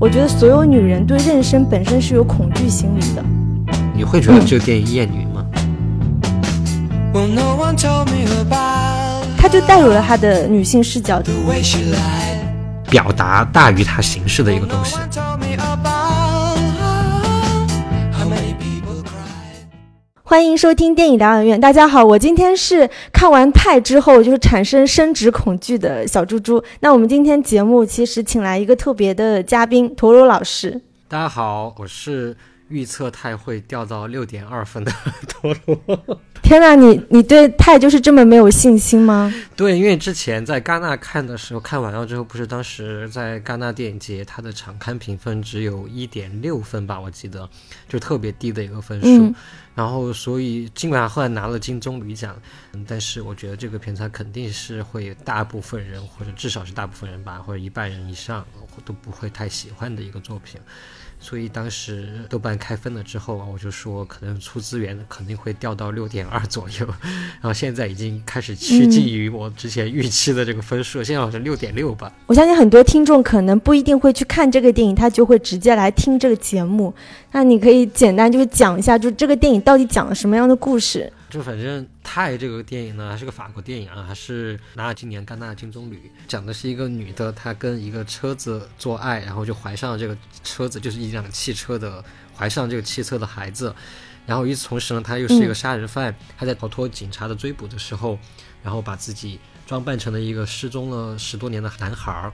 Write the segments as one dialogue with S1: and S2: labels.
S1: 我觉得所有女人对妊娠本身是有恐惧心理的。
S2: 你会觉得这个电影厌女吗？
S1: 他就带有了他的女性视角，
S2: 表达大于他形式的一个东西。
S1: 欢迎收听电影疗养院。大家好，我今天是看完《泰》之后就是产生生殖恐惧的小猪猪。那我们今天节目其实请来一个特别的嘉宾，陀螺老师。
S2: 大家好，我是预测泰会掉到六点二分的 陀螺。
S1: 天呐，你你对泰就是这么没有信心吗？
S2: 对，因为之前在戛纳看的时候，看完了之后，不是当时在戛纳电影节，它的场刊评分只有一点六分吧，我记得，就特别低的一个分数。然后，所以尽管后来拿了金棕榈奖，但是我觉得这个片子肯定是会大部分人，或者至少是大部分人吧，或者一半人以上都不会太喜欢的一个作品。所以当时豆瓣开分了之后啊，我就说可能出资源肯定会掉到六点二左右，然后现在已经开始趋近于我之前预期的这个分数，现在好像六点六吧。
S1: 我相信很多听众可能不一定会去看这个电影，他就会直接来听这个节目。那你可以简单就是讲一下，就这个电影到底讲了什么样的故事？
S2: 就反正《泰》这个电影呢，还是个法国电影啊，还是拿了今年戛纳金棕榈，讲的是一个女的，她跟一个车子做爱，然后就怀上了这个车子，就是一辆汽车的，怀上这个汽车的孩子。然后与此同时呢，她又是一个杀人犯，她在逃脱警察的追捕的时候，然后把自己装扮成了一个失踪了十多年的男孩儿。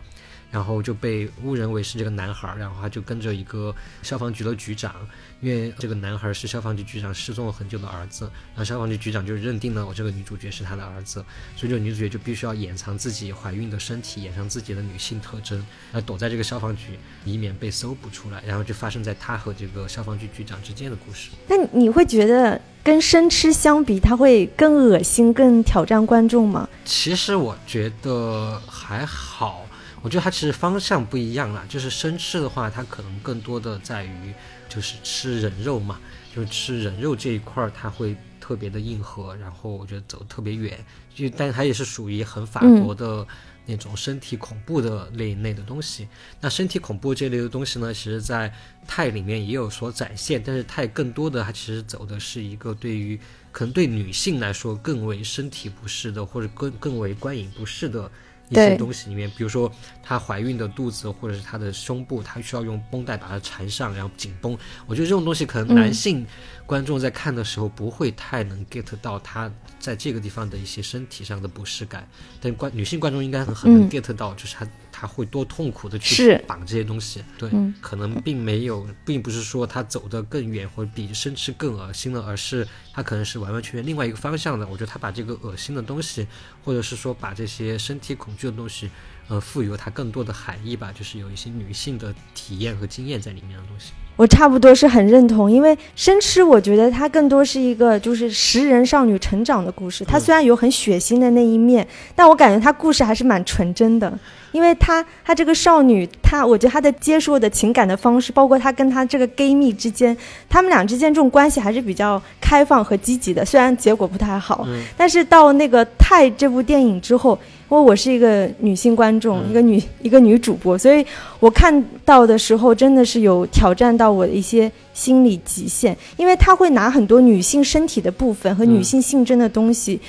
S2: 然后就被误认为是这个男孩，然后他就跟着一个消防局的局长，因为这个男孩是消防局局长失踪了很久的儿子，然后消防局局长就认定了我这个女主角是他的儿子，所以这个女主角就必须要掩藏自己怀孕的身体，掩藏自己的女性特征，来躲在这个消防局，以免被搜捕出来。然后就发生在他和这个消防局局长之间的故事。
S1: 那你会觉得跟生吃相比，他会更恶心、更挑战观众吗？
S2: 其实我觉得还好。我觉得它其实方向不一样啦，就是生吃的话，它可能更多的在于就是吃人肉嘛，就是吃人肉这一块儿，它会特别的硬核，然后我觉得走特别远，就但它也是属于很法国的那种身体恐怖的那一类的东西。那身体恐怖这类的东西呢，其实在泰里面也有所展现，但是泰更多的它其实走的是一个对于可能对女性来说更为身体不适的，或者更更为观影不适的。一些东西里面，比如说她怀孕的肚子，或者是她的胸部，她需要用绷带把它缠上，然后紧绷。我觉得这种东西可能男性观众在看的时候不会太能 get 到她在这个地方的一些身体上的不适感，但观女性观众应该很很能 get 到，就是她。他会多痛苦的去绑这些东西，对，可能并没有，并不是说他走得更远或者比生吃更恶心了，而是他可能是完完全全另外一个方向的。我觉得他把这个恶心的东西，或者是说把这些身体恐惧的东西，呃，赋予了它更多的含义吧，就是有一些女性的体验和经验在里面的东西。
S1: 我差不多是很认同，因为生吃，我觉得它更多是一个就是食人少女成长的故事。它虽然有很血腥的那一面，但我感觉它故事还是蛮纯真的。因为她，她这个少女，她，我觉得她的接受的情感的方式，包括她跟她这个 gay 蜜之间，他们俩之间这种关系还是比较开放和积极的。虽然结果不太好，但是到那个《泰》这部电影之后，因为我是一个女性观众，一个女一个女主播，所以我看到的时候真的是有挑战到我的一些心理极限，因为他会拿很多女性身体的部分和女性性征的东西。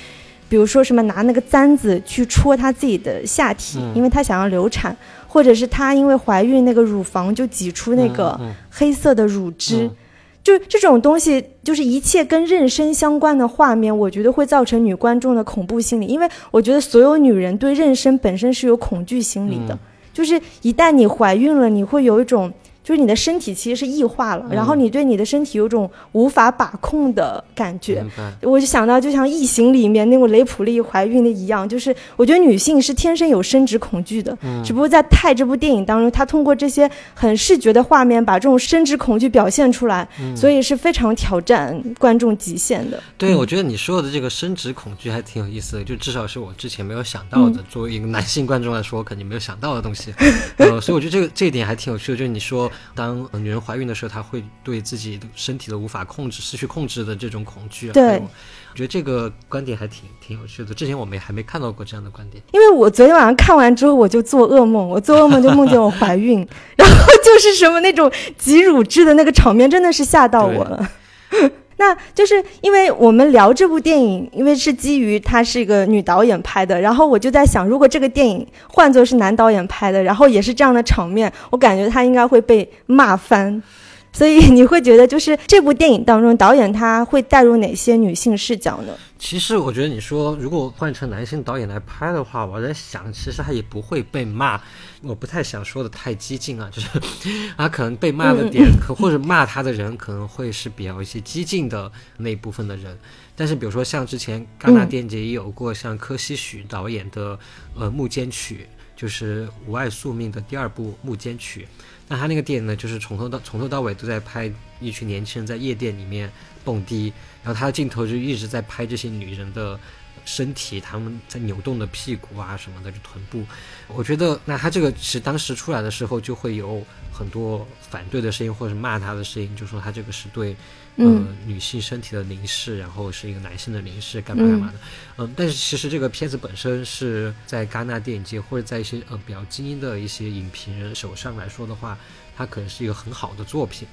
S1: 比如说什么拿那个簪子去戳她自己的下体，因为她想要流产，或者是她因为怀孕那个乳房就挤出那个黑色的乳汁，就这种东西，就是一切跟妊娠相关的画面，我觉得会造成女观众的恐怖心理，因为我觉得所有女人对妊娠本身是有恐惧心理的，就是一旦你怀孕了，你会有一种。就是你的身体其实是异化了，然后你对你的身体有种无法把控的感觉。我就想到，就像《异形》里面那个雷普利怀孕的一样，就是我觉得女性是天生有生殖恐惧的，只不过在《泰》这部电影当中，她通过这些很视觉的画面把这种生殖恐惧表现出来，所以是非常挑战观众极限的。
S2: 对，我觉得你说的这个生殖恐惧还挺有意思的，就至少是我之前没有想到的。作为一个男性观众来说，我肯定没有想到的东西。呃，所以我觉得这个这一点还挺有趣的，就是你说。当呃女人怀孕的时候，她会对自己的身体的无法控制、失去控制的这种恐惧。
S1: 对
S2: 我觉得这个观点还挺挺有趣的。之前我没还没看到过这样的观点。
S1: 因为我昨天晚上看完之后，我就做噩梦，我做噩梦就梦见我怀孕，然后就是什么那种挤乳汁的那个场面，真的是吓到我了。那就是因为我们聊这部电影，因为是基于她是一个女导演拍的，然后我就在想，如果这个电影换作是男导演拍的，然后也是这样的场面，我感觉他应该会被骂翻。所以你会觉得，就是这部电影当中，导演他会带入哪些女性视角呢？
S2: 其实我觉得你说如果换成男性导演来拍的话，我在想，其实他也不会被骂。我不太想说的太激进啊，就是他可能被骂的点，可或者骂他的人可能会是比较一些激进的那一部分的人。但是比如说像之前戛纳电影节也有过像柯西许导演的呃《幕间曲》，就是《无爱宿命》的第二部《幕间曲》。那他那个电影呢，就是从头到从头到尾都在拍一群年轻人在夜店里面蹦迪，然后他的镜头就一直在拍这些女人的身体，她们在扭动的屁股啊什么的，就臀部。我觉得，那他这个其实当时出来的时候，就会有很多反对的声音，或者骂他的声音，就说他这个是对呃
S1: 嗯
S2: 女性身体的凝视，然后是一个男性的凝视，干嘛干嘛的。嗯，但是其实这个片子本身是在戛纳电影节或者在一些呃比较精英的一些影评人手上来说的话，它可能是一个很好的作品。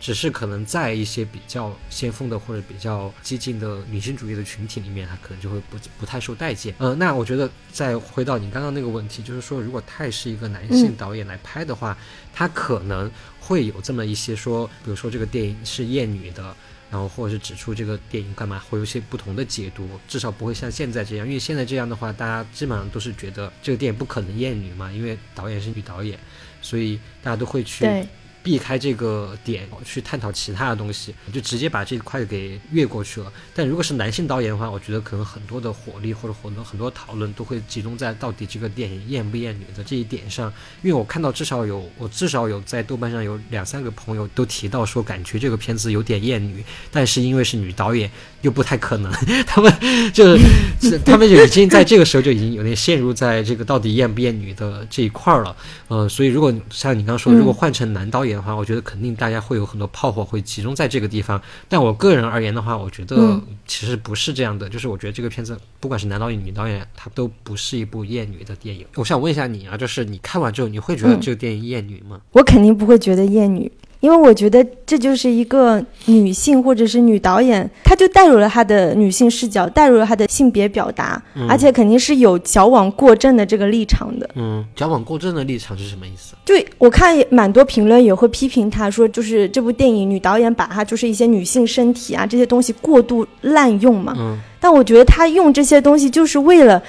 S2: 只是可能在一些比较先锋的或者比较激进的女性主义的群体里面，它可能就会不不太受待见。呃，那我觉得再回到你刚刚那个问题，就是说，如果泰是一个男性导演来拍的话，他可能会有这么一些说，比如说这个电影是厌女的，然后或者是指出这个电影干嘛会有一些不同的解读，至少不会像现在这样，因为现在这样的话，大家基本上都是觉得这个电影不可能厌女嘛，因为导演是女导演，所以大家都会去
S1: 对，
S2: 避开这个点去探讨其他的东西，就直接把这块给越过去了。但如果是男性导演的话，我觉得可能很多的火力或者很多很多讨论都会集中在到底这个电影厌不厌女的这一点上。因为我看到至少有我至少有在豆瓣上有两三个朋友都提到说，感觉这个片子有点厌女，但是因为是女导演，又不太可能，他们就是是他们就已经在这个时候就已经有点陷入在这个到底厌不厌女的这一块儿了。呃，所以如果像你刚刚说，
S1: 嗯
S2: 如果换成男导演的话，我觉得肯定大家会有很多炮火会集中在这个地方。但我个人而言的话，我觉得
S1: 嗯
S2: 其实不是这样的，就是我觉得这个片子不管是男导演、女导演，它都不是一部厌女的电影。我想问一下你啊，就是你看完之后，你会觉得
S1: 嗯
S2: 这个电影厌女吗？
S1: 我肯定不会觉得厌女，因为我觉得这就是一个女性或者是女导演，她就带入了她的女性视角，带入了她的性别表达，而且肯定是有矫枉过正的这个立场的。
S2: 嗯，矫枉过正的立场是什么意思？
S1: 对我看也蛮多评论也会批评她说，就是这部电影女导演把她就是一些女性身体啊这些东西过度滥用嘛。
S2: 嗯
S1: 但我觉得她用这些东西就是为了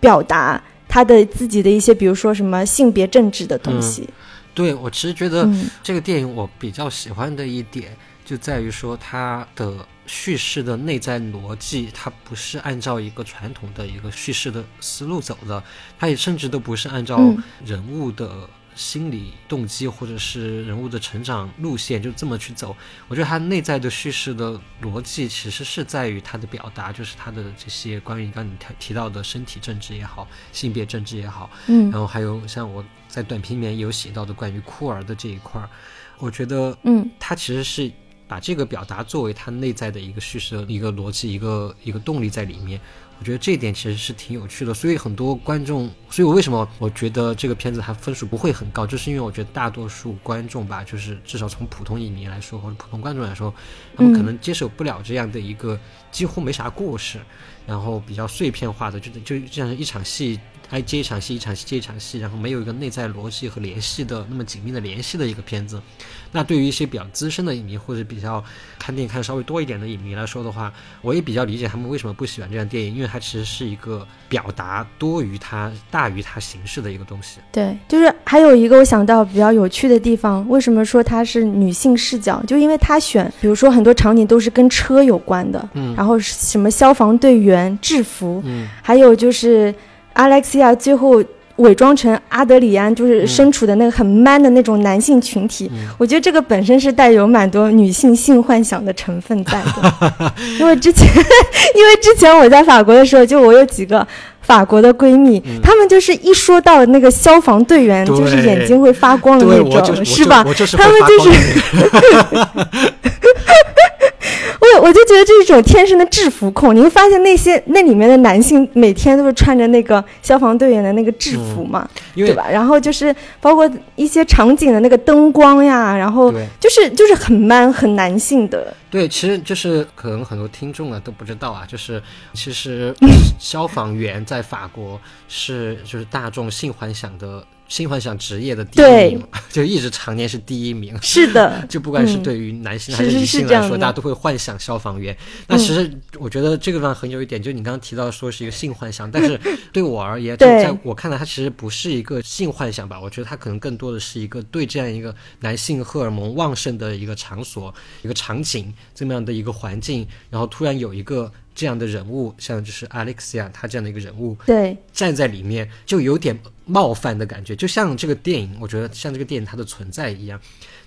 S1: 表达她的自己的一些，比如说什么性别政治的东西。
S2: 对我其实觉得
S1: 嗯。
S2: 这个电影我比较喜欢的一点就在于说它的叙事的内在逻辑，它不是按照一个传统的一个叙事的思路走的，它也甚至都不是按照
S1: 嗯。
S2: 人物的心理动机或者是人物的成长路线就这么去走。我觉得他内在的叙事的逻辑其实是在于他的表达，就是他的这些关于刚刚你提提到的身体政治也好，性别政治也好，
S1: 嗯
S2: 然后还有像我在短评里面有写到的关于酷儿的这一块儿，我觉得
S1: 嗯
S2: 它其实是把这个表达作为他内在的一个叙事的一个逻辑、一个一个动力在里面。我觉得这一点其实是挺有趣的，所以很多观众，所以我为什么我觉得这个片子它分数不会很高，就是因为我觉得大多数观众吧，就是至少从普通影迷来说或者普通观众来说，他们可能接受不了这样的一个几乎没啥故事，然后比较碎片化的，就就就像是一场戏挨接一场戏，一场戏接一场戏，然后没有一个内在逻辑和联系的那么紧密的联系的一个片子。那对于一些比较资深的影迷或者比较看电影看得稍微多一点的影迷来说的话，我也比较理解他们为什么不喜欢这样电影，因为它其实是一个表达多于它大于它形式的一个东西。
S1: 对，就是还有一个我想到比较有趣的地方，为什么说它是女性视角？就因为她选，比如说很多场景都是跟车有关的，
S2: 嗯
S1: 然后什么消防队员制服，
S2: 嗯
S1: 还有就是阿莱克西亚最后伪装成阿德里安，就是
S2: 嗯。
S1: 身处的那个很 man 的那种男性群体。
S2: 嗯。
S1: 我觉得这个本身是带有蛮多女性性幻想的成分在的，因为之前，因为之前我在法国的时候，就我有几个法国的闺蜜，她们就是一说到那个消防队员，就是眼睛会发光的，那
S2: 种就是
S1: 吧？
S2: 我就是
S1: 他们就是 我我就觉得这是一种天生的制服控。你会发现那些那里面的男性每天都是穿着那个消防队员的那个制服嘛，对吧？然后就是包括一些场景的那个灯光呀，然后就是就是很 man 很男性的，
S2: 对，其实就是可能很多听众啊都不知道啊，就是其实 消防员在法国是就是大众性幻想的性幻想职业的第一名，就一直常年是第一名。
S1: 是的，
S2: 就不管是
S1: 嗯
S2: 对于男性还
S1: 是是是
S2: 性来说，大家都会幻想消防员。那其实我觉得这个地方很有一点，就你刚刚提到说是一个性幻想，但 是对我而言，就在我看来，它其实不是一个性幻想吧。我觉得它可能更多的是一个对这样一个男性荷尔蒙旺盛的一个场所、一个场景这么样的一个环境，然后突然有一个这样的人物，像就是 Alexia 他这样的一个人物，
S1: 对。
S2: 站在里面，就有点冒犯的感觉，就像这个电影，我觉得像这个电影它的存在一样，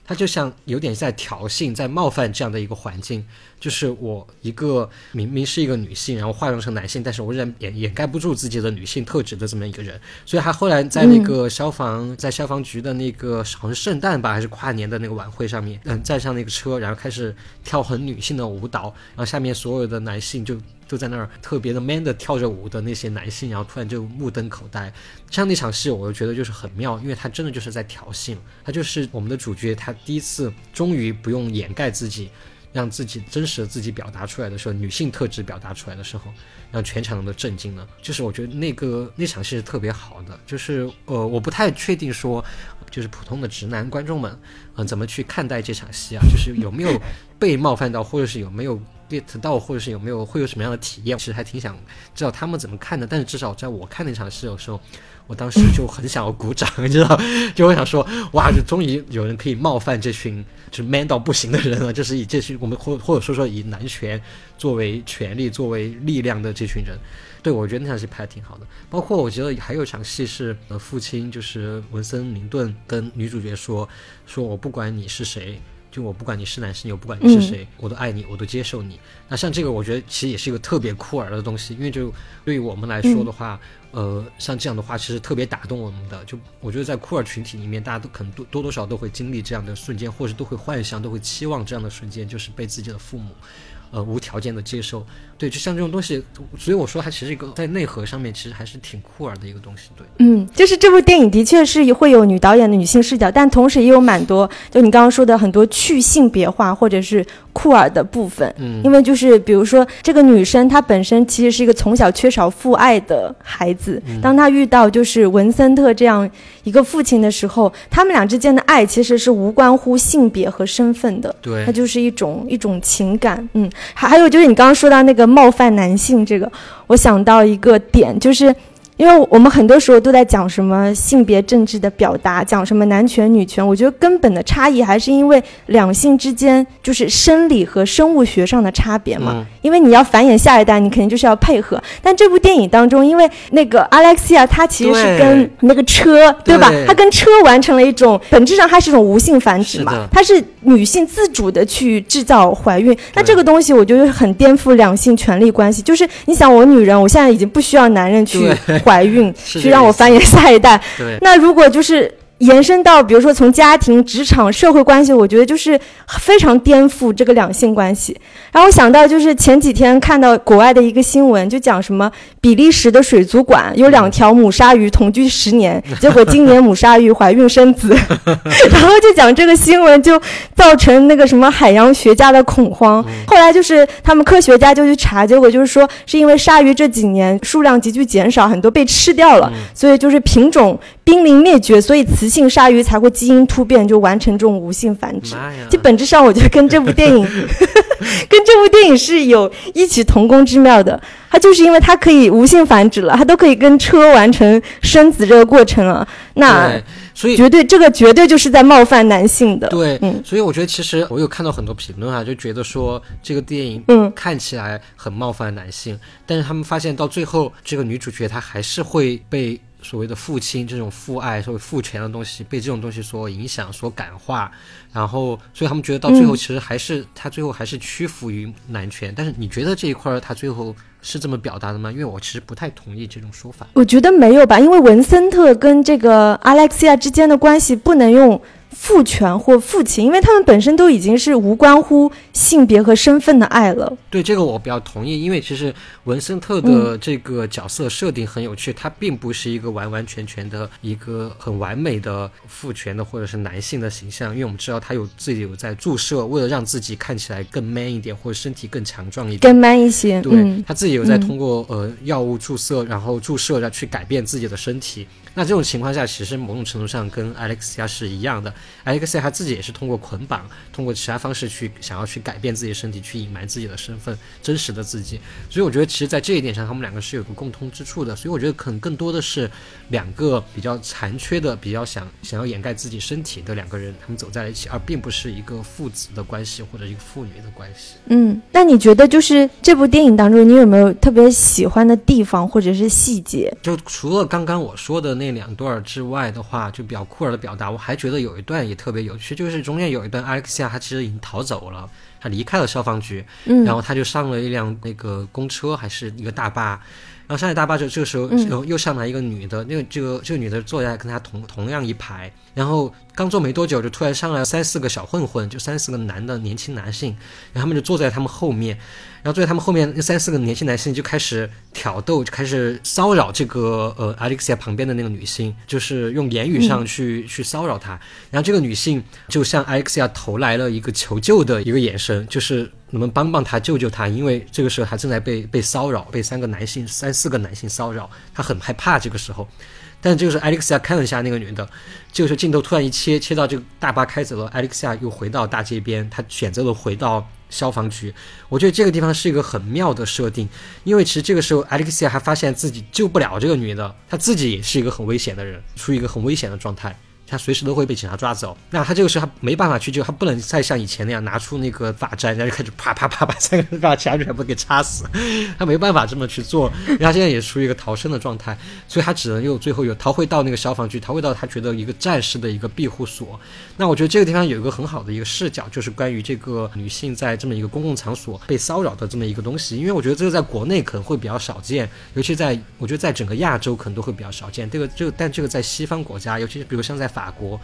S2: 他就像有点在挑衅、在冒犯这样的一个环境。就是我一个明明是一个女性，然后化妆成男性，但是我仍然掩掩盖不住自己的女性特质的这么一个人。所以他后来在那个消防、在消防局的那个好像是圣诞吧，还是跨年的那个晚会上面，嗯，站上那个车，然后开始跳很女性的舞蹈，然后下面所有的男性就就在那儿特别的 man 的跳着舞的那些男性，然后突然就目瞪口呆。这样的一场戏，我就觉得就是很妙，因为他真的就是在挑衅，他就是我们的主角，他第一次终于不用掩盖自己。让自己真实的自己表达出来的时候，女性特质表达出来的时候，让全场人都震惊了。就是我觉得那个那场戏是特别好的，就是呃，我不太确定说，就是普通的直男观众们，嗯、怎么去看待这场戏啊？就是有没有被冒犯到，或者是有没有 get 到，或者是有没有会有什么样的体验？其实还挺想知道他们怎么看的。但是至少在我看那场戏的时候，我当时就很想要鼓掌，你知道，就我想说，哇，就终于有人可以冒犯这群就是 man 到不行的人了，就是以这群我们或或者说说以男权作为权力、作为力量的这群人。对，我觉得那场戏拍的挺好的。包括我觉得还有一场戏是，呃，父亲就是文森林顿跟女主角说，说我不管你是谁，就我不管你是男是女，我不管你是谁，我都爱你，我都接受你。那像这个，我觉得其实也是一个特别酷儿的东西，因为就对于我们来说的话，呃，像这样的话，其实特别打动我们的。就我觉得在酷儿群体里面，大家都可能多多多少少都会经历这样的瞬间，或者都会幻想，都会期望这样的瞬间，就是被自己的父母。呃，无条件的接受，对，就像这种东西，所以我说它其实一个在内核上面其实还是挺酷儿的一个东西，对。
S1: 嗯，就是这部电影的确是会有女导演的女性视角，但同时也有蛮多，就你刚刚说的很多去性别化或者是酷儿的部分。
S2: 嗯
S1: 因为就是比如说这个女生她本身其实是一个从小缺少父爱的孩子，当她遇到就是文森特这样一个父亲的时候，他们俩之间的爱其实是无关乎性别和身份的。
S2: 对
S1: 它，就是一种一种情感，嗯，还还有就是你刚刚说到那个冒犯男性这个，我想到一个点，就是因为我们很多时候都在讲什么性别政治的表达，讲什么男权女权，我觉得根本的差异还是因为两性之间就是生理和生物学上的差别嘛。
S2: 嗯
S1: 因为你要繁衍下一代，你肯定就是要配合。但这部电影当中，因为那个 Alexia 她其实是跟那个车，对吧？她跟车完成了一种本质上它是一种无性繁殖嘛它是女性自主的去制造怀孕。那这个东西我觉得很颠覆两性权利关系。就是你想，我女人，我现在已经不需要男人去
S2: 对
S1: 怀孕，去让我繁衍下一代。
S2: 对，
S1: 那如果就是延伸到，比如说从家庭、职场、社会关系，我觉得就是非常颠覆这个两性关系。然后我想到就是前几天看到国外的一个新闻，就讲什么比利时的水族馆有两条母鲨鱼同居十年，结果今年母鲨鱼怀孕生子，然后就讲这个新闻就造成那个什么海洋学家的恐慌。后来就是他们科学家就去查，结果就是说是因为鲨鱼这几年数量急剧减少，很多被吃掉了，所以就是品种濒临灭绝，所以雌性鲨鱼才会基因突变，就完成这种无性繁殖。就本质上，我觉得跟这部电影，跟这部电影是有异曲同工之妙的。它就是因为它可以无性繁殖了，它都可以跟车完成生子这个过程了，那，
S2: 所以
S1: 绝对这个绝对就是在冒犯男性的。
S2: 对，
S1: 嗯
S2: 所以我觉得其实我有看到很多评论啊，就觉得说这个电影
S1: 嗯
S2: 看起来很冒犯男性，但是他们发现到最后，这个女主角她还是会被所谓的父亲这种父爱、所谓父权的东西被这种东西所影响、所感化，然后所以他们觉得到最后其实还是、他最后还是屈服于男权。但是你觉得这一块儿他最后是这么表达的吗？因为我其实不太同意这种说法。
S1: 我觉得没有吧，因为文森特跟这个阿莱克西亚之间的关系不能用父权或父亲，因为他们本身都已经是无关乎性别和身份的爱了。
S2: 对这个我比较同意，因为其实文森特的这个角色设定很有趣，他并不是一个完完全全的一个很完美的父权的或者是男性的形象，因为我们知道他有自己有在注射，为了让自己看起来更 man 一点或者身体更强壮一点。
S1: 更 man 一些，
S2: 对、
S1: 嗯，
S2: 他自己有在通过、呃药物注射，然后注射来去改变自己的身体。那这种情况下，其实某种程度上跟 Alexia 是一样的。Alexia 他自己也是通过捆绑，通过其他方式去想要去改变自己的身体，去隐瞒自己的身份，真实的自己。所以我觉得，其实，在这一点上，他们两个是有个共通之处的。所以我觉得，可能更多的是两个比较残缺的、比较想想要掩盖自己身体的两个人，他们走在了一起，而并不是一个父子的关系或者一个父女的关系。
S1: 嗯，那你觉得就是这部电影当中，你有没有特别喜欢的地方或者是细节？
S2: 就除了刚刚我说的那两段之外的话，就比较酷儿的表达，我还觉得有一段也特别有趣，就是中间有一段阿克西亚他其实已经逃走了，他离开了消防局，
S1: 嗯，
S2: 然后他就上了一辆那个公车还是一个大巴，然后上了大巴就，这个时候
S1: 然
S2: 后又上来一个女的，那个这个这个女的坐在跟他同同样一排，然后刚坐没多久，就突然上来三四个小混混，就三四个男的年轻男性，然后他们就坐在他们后面，然后最后他们后面那三四个年轻男性就开始挑逗，就开始骚扰这个呃 Alexia 旁边的那个女性，就是用言语上去、去骚扰她。然后这个女性就向 Alexia 投来了一个求救的一个眼神，就是你们帮帮她救救她，因为这个时候她正在被被骚扰，被三个男性三四个男性骚扰，她很害怕这个时候。但是这个时候 Alexia 看了一下那个女的，这个时候镜头突然一切，切到这个大巴开走了，Alexia 又回到大街边，她选择了回到消防局。我觉得这个地方是一个很妙的设定，因为其实这个时候 Alexia 还发现自己救不了这个女的，她自己也是一个很危险的人，处于一个很危险的状态。他随时都会被警察抓走，那他这个时候他没办法去救，他不能再像以前那样拿出那个法簪，然后就开始啪啪啪把三个人把其他人全部给插死，他没办法这么去做，然后他现在也处于一个逃生的状态，所以他只能又最后又逃回到那个消防局，逃回到他觉得一个暂时的一个庇护所。那我觉得这个地方有一个很好的一个视角，就是关于这个女性在这么一个公共场所被骚扰的这么一个东西，因为我觉得这个在国内可能会比较少见，尤其在我觉得在整个亚洲可能都会比较少见。这个这个，但这个在西方国家，尤其是比如像在法国，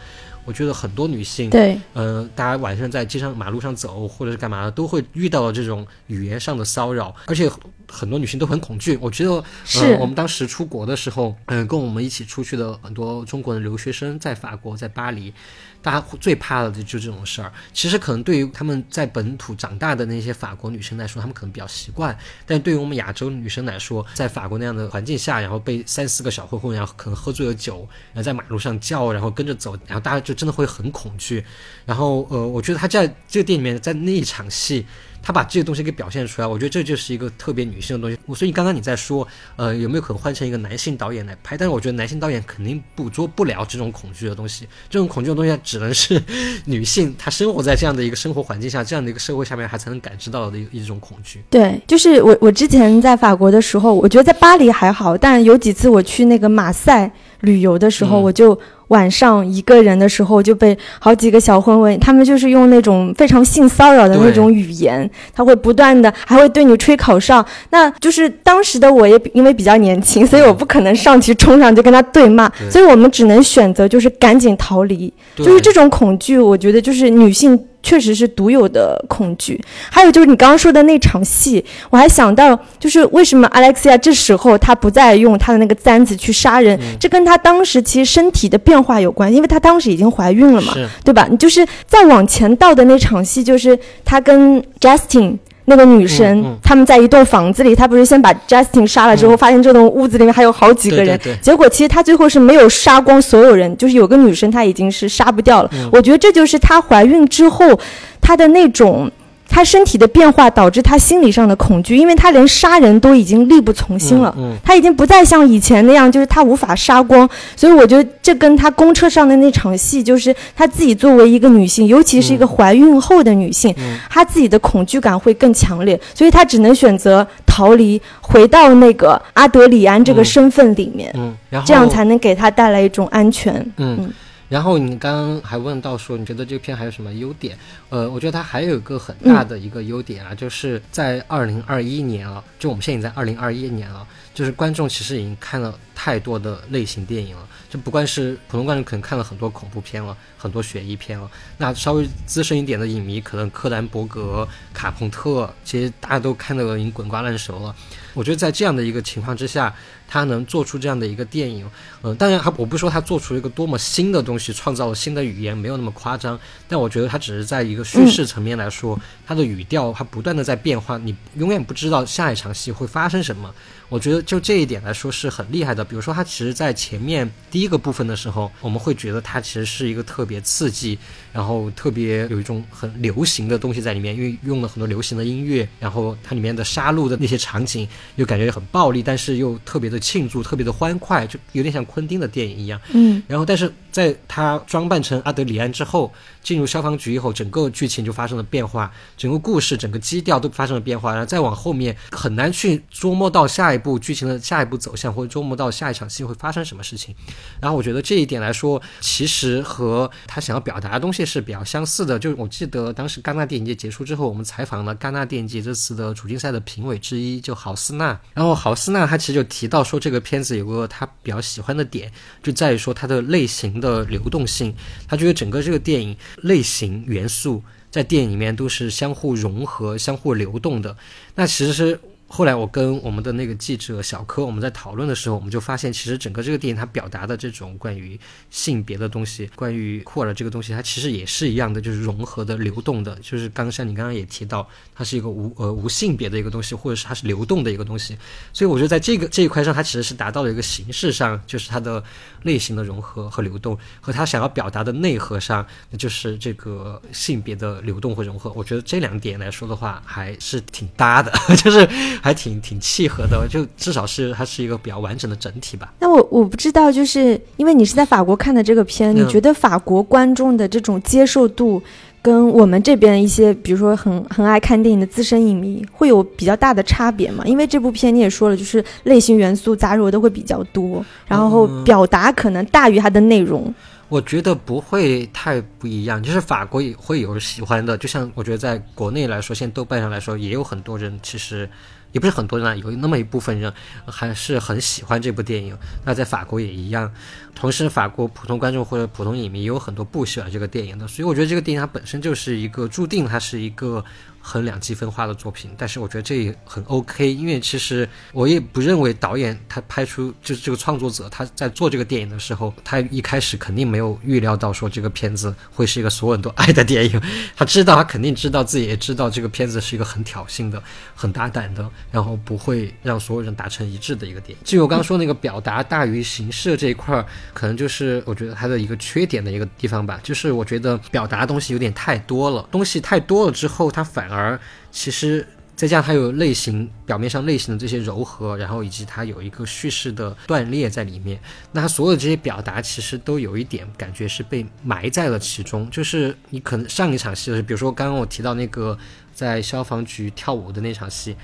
S2: 我觉得很多女性，
S1: 对，
S2: 呃，大家晚上在街上马路上走或者是干嘛的，都会遇到这种语言上的骚扰，而且很多女性都很恐惧。我觉得，
S1: 是
S2: 呃，我们当时出国的时候，嗯、跟我们一起出去的很多中国的留学生在法国，在巴黎。大家最怕的就这种事儿。其实可能对于他们在本土长大的那些法国女生来说，他们可能比较习惯；但对于我们亚洲女生来说，在法国那样的环境下，然后被三四个小混混，然后可能喝醉了酒，然后在马路上叫，然后跟着走，然后大家就真的会很恐惧。然后呃，我觉得他在这个店里面，在那一场戏。他把这些东西给表现出来，我觉得这就是一个特别女性的东西。我所以刚刚你在说，呃，有没有可能换成一个男性导演来拍？但是我觉得男性导演肯定捕捉不了这种恐惧的东西，这种恐惧的东西只能是女性她生活在这样的一个生活环境下，这样的一个社会下面，她才能感知到的一一种恐惧。
S1: 对，就是我我之前在法国的时候，我觉得在巴黎还好，但有几次我去那个马赛旅游的时候，
S2: 嗯
S1: 我就晚上一个人的时候就被好几个小混混，他们就是用那种非常性骚扰的那种语言，他会不断的还会对你吹口哨。那就是当时的我也因为比较年轻，所以我不可能上去冲上去跟他对骂，
S2: 对
S1: 所以我们只能选择就是赶紧逃离。就是这种恐惧，我觉得就是女性确实是独有的恐惧。还有就是你刚刚说的那场戏，我还想到，就是为什么 Alexia 这时候她不再用她的那个簪子去杀人，
S2: 嗯
S1: 这跟她当时其实身体的变化有关，因为她当时已经怀孕了嘛，对吧？你就是再往前到的那场戏，就是她跟 Justin。那个女生，
S2: 嗯嗯
S1: 他们在一栋房子里，她不是先把 Justin 杀了之后，
S2: 嗯
S1: 发现这栋屋子里面还有好几个人，
S2: 对对对
S1: 结果其实他最后是没有杀光所有人，就是有个女生她已经是杀不掉了。
S2: 嗯
S1: 我觉得这就是她怀孕之后她的那种。她身体的变化导致他心理上的恐惧，因为他连杀人都已经力不从心了，
S2: 嗯嗯
S1: 她已经不再像以前那样，就是他无法杀光。所以我觉得这跟他公车上的那场戏，就是他自己作为一个女性，尤其是一个怀孕后的女性，
S2: 嗯
S1: 她自己的恐惧感会更强烈，所以她只能选择逃离，回到那个阿德里安这个身份里面，
S2: 嗯，然后
S1: 这样才能给她带来一种安全。
S2: 嗯
S1: 嗯。
S2: 然后你刚刚还问到说，你觉得这片还有什么优点？呃，我觉得它还有一个很大的一个优点啊，就是在二零二一年啊，就我们现在已经在二零二一年了，就是观众其实已经看了太多的类型电影了，就不管是普通观众可能看了很多恐怖片了，很多悬疑片了，那稍微资深一点的影迷，可能柯南、伯格、卡朋特，其实大家都看得已经滚瓜烂熟了。我觉得在这样的一个情况之下，他能做出这样的一个电影，嗯，当然他我不说他做出一个多么新的东西，创造了新的语言，没有那么夸张，但我觉得他只是在一个叙事层面来说，他的语调它不断的在变化，你永远不知道下一场戏会发生什么。我觉得就这一点来说是很厉害的。比如说，它其实，在前面第一个部分的时候，我们会觉得它其实是一个特别刺激，然后特别有一种很流行的东西在里面，因为用了很多流行的音乐，然后它里面的杀戮的那些场景又感觉很暴力，但是又特别的庆祝，特别的欢快，就有点像昆汀的电影一样。
S1: 嗯，
S2: 然后，但是在他装扮成阿德里安之后，进入消防局以后，整个剧情就发生了变化，整个故事、整个基调都发生了变化，然后再往后面很难去捉摸到下一步剧情的下一步走向，或者捉摸到下一场戏会发生什么事情。然后我觉得这一点来说，其实和他想要表达的东西是比较相似的。就我记得当时戛纳电影节结束之后，我们采访了戛纳电影节这次的主竞赛的评委之一，就郝思娜。然后郝思娜她其实就提到说，这个片子有个她比较喜欢的点，就在于说它的类型的流动性。她觉得整个这个电影类型元素在电影里面都是相互融合、相互流动的。那其实后来我跟我们的那个记者小柯，我们在讨论的时候，我们就发现，其实整个这个电影它表达的这种关于性别的东西，关于酷儿这个东西，它其实也是一样的，就是融合的、流动的。就是刚像你刚刚也提到，它是一个无呃无性别的一个东西，或者是它是流动的一个东西。所以我觉得在这个这一块上，它其实是达到了一个形式上，就是它的类型的融合和流动，和它想要表达的内核上，那就是这个性别的流动和融合。我觉得这两点来说的话，还是挺搭的，就是还挺挺契合的，就至少是它是一个比较完整的整体吧。
S1: 那我我不知道，就是因为你是在法国看的这个片，你
S2: 嗯
S1: 觉得法国观众的这种接受度跟我们这边一些，比如说很很爱看电影的资深影迷，会有比较大的差别吗？因为这部片你也说了，就是类型元素杂糅的会比较多，然后
S2: 嗯
S1: 表达可能大于它的内容。
S2: 我觉得不会太不一样，就是法国也会有喜欢的，就像我觉得在国内来说，现在豆瓣上来说，也有很多人其实也不是很多人啊，有那么一部分人还是很喜欢这部电影。那在法国也一样，同时法国普通观众或者普通影迷也有很多不喜欢这个电影的，所以我觉得这个电影它本身就是一个注定它是一个很两极分化的作品。但是我觉得这也很 OK，因为其实我也不认为导演他拍出就是这个创作者他在做这个电影的时候，他一开始肯定没有预料到说这个片子会是一个所有人都爱的电影。他知道，他肯定知道自己也知道这个片子是一个很挑衅的、很大胆的，然后不会让所有人达成一致的一个电影。至于我刚刚说那个表达大于形式这一块儿，可能就是我觉得他的一个缺点的一个地方吧，就是我觉得表达的东西有点太多了，东西太多了之后，他反而其实。再加上它有类型表面上类型的这些柔和，然后以及它有一个叙事的断裂在里面，那它所有这些表达其实都有一点感觉是被埋在了其中。就是你可能上一场戏的时候，比如说刚刚我提到那个在消防局跳舞的那场戏，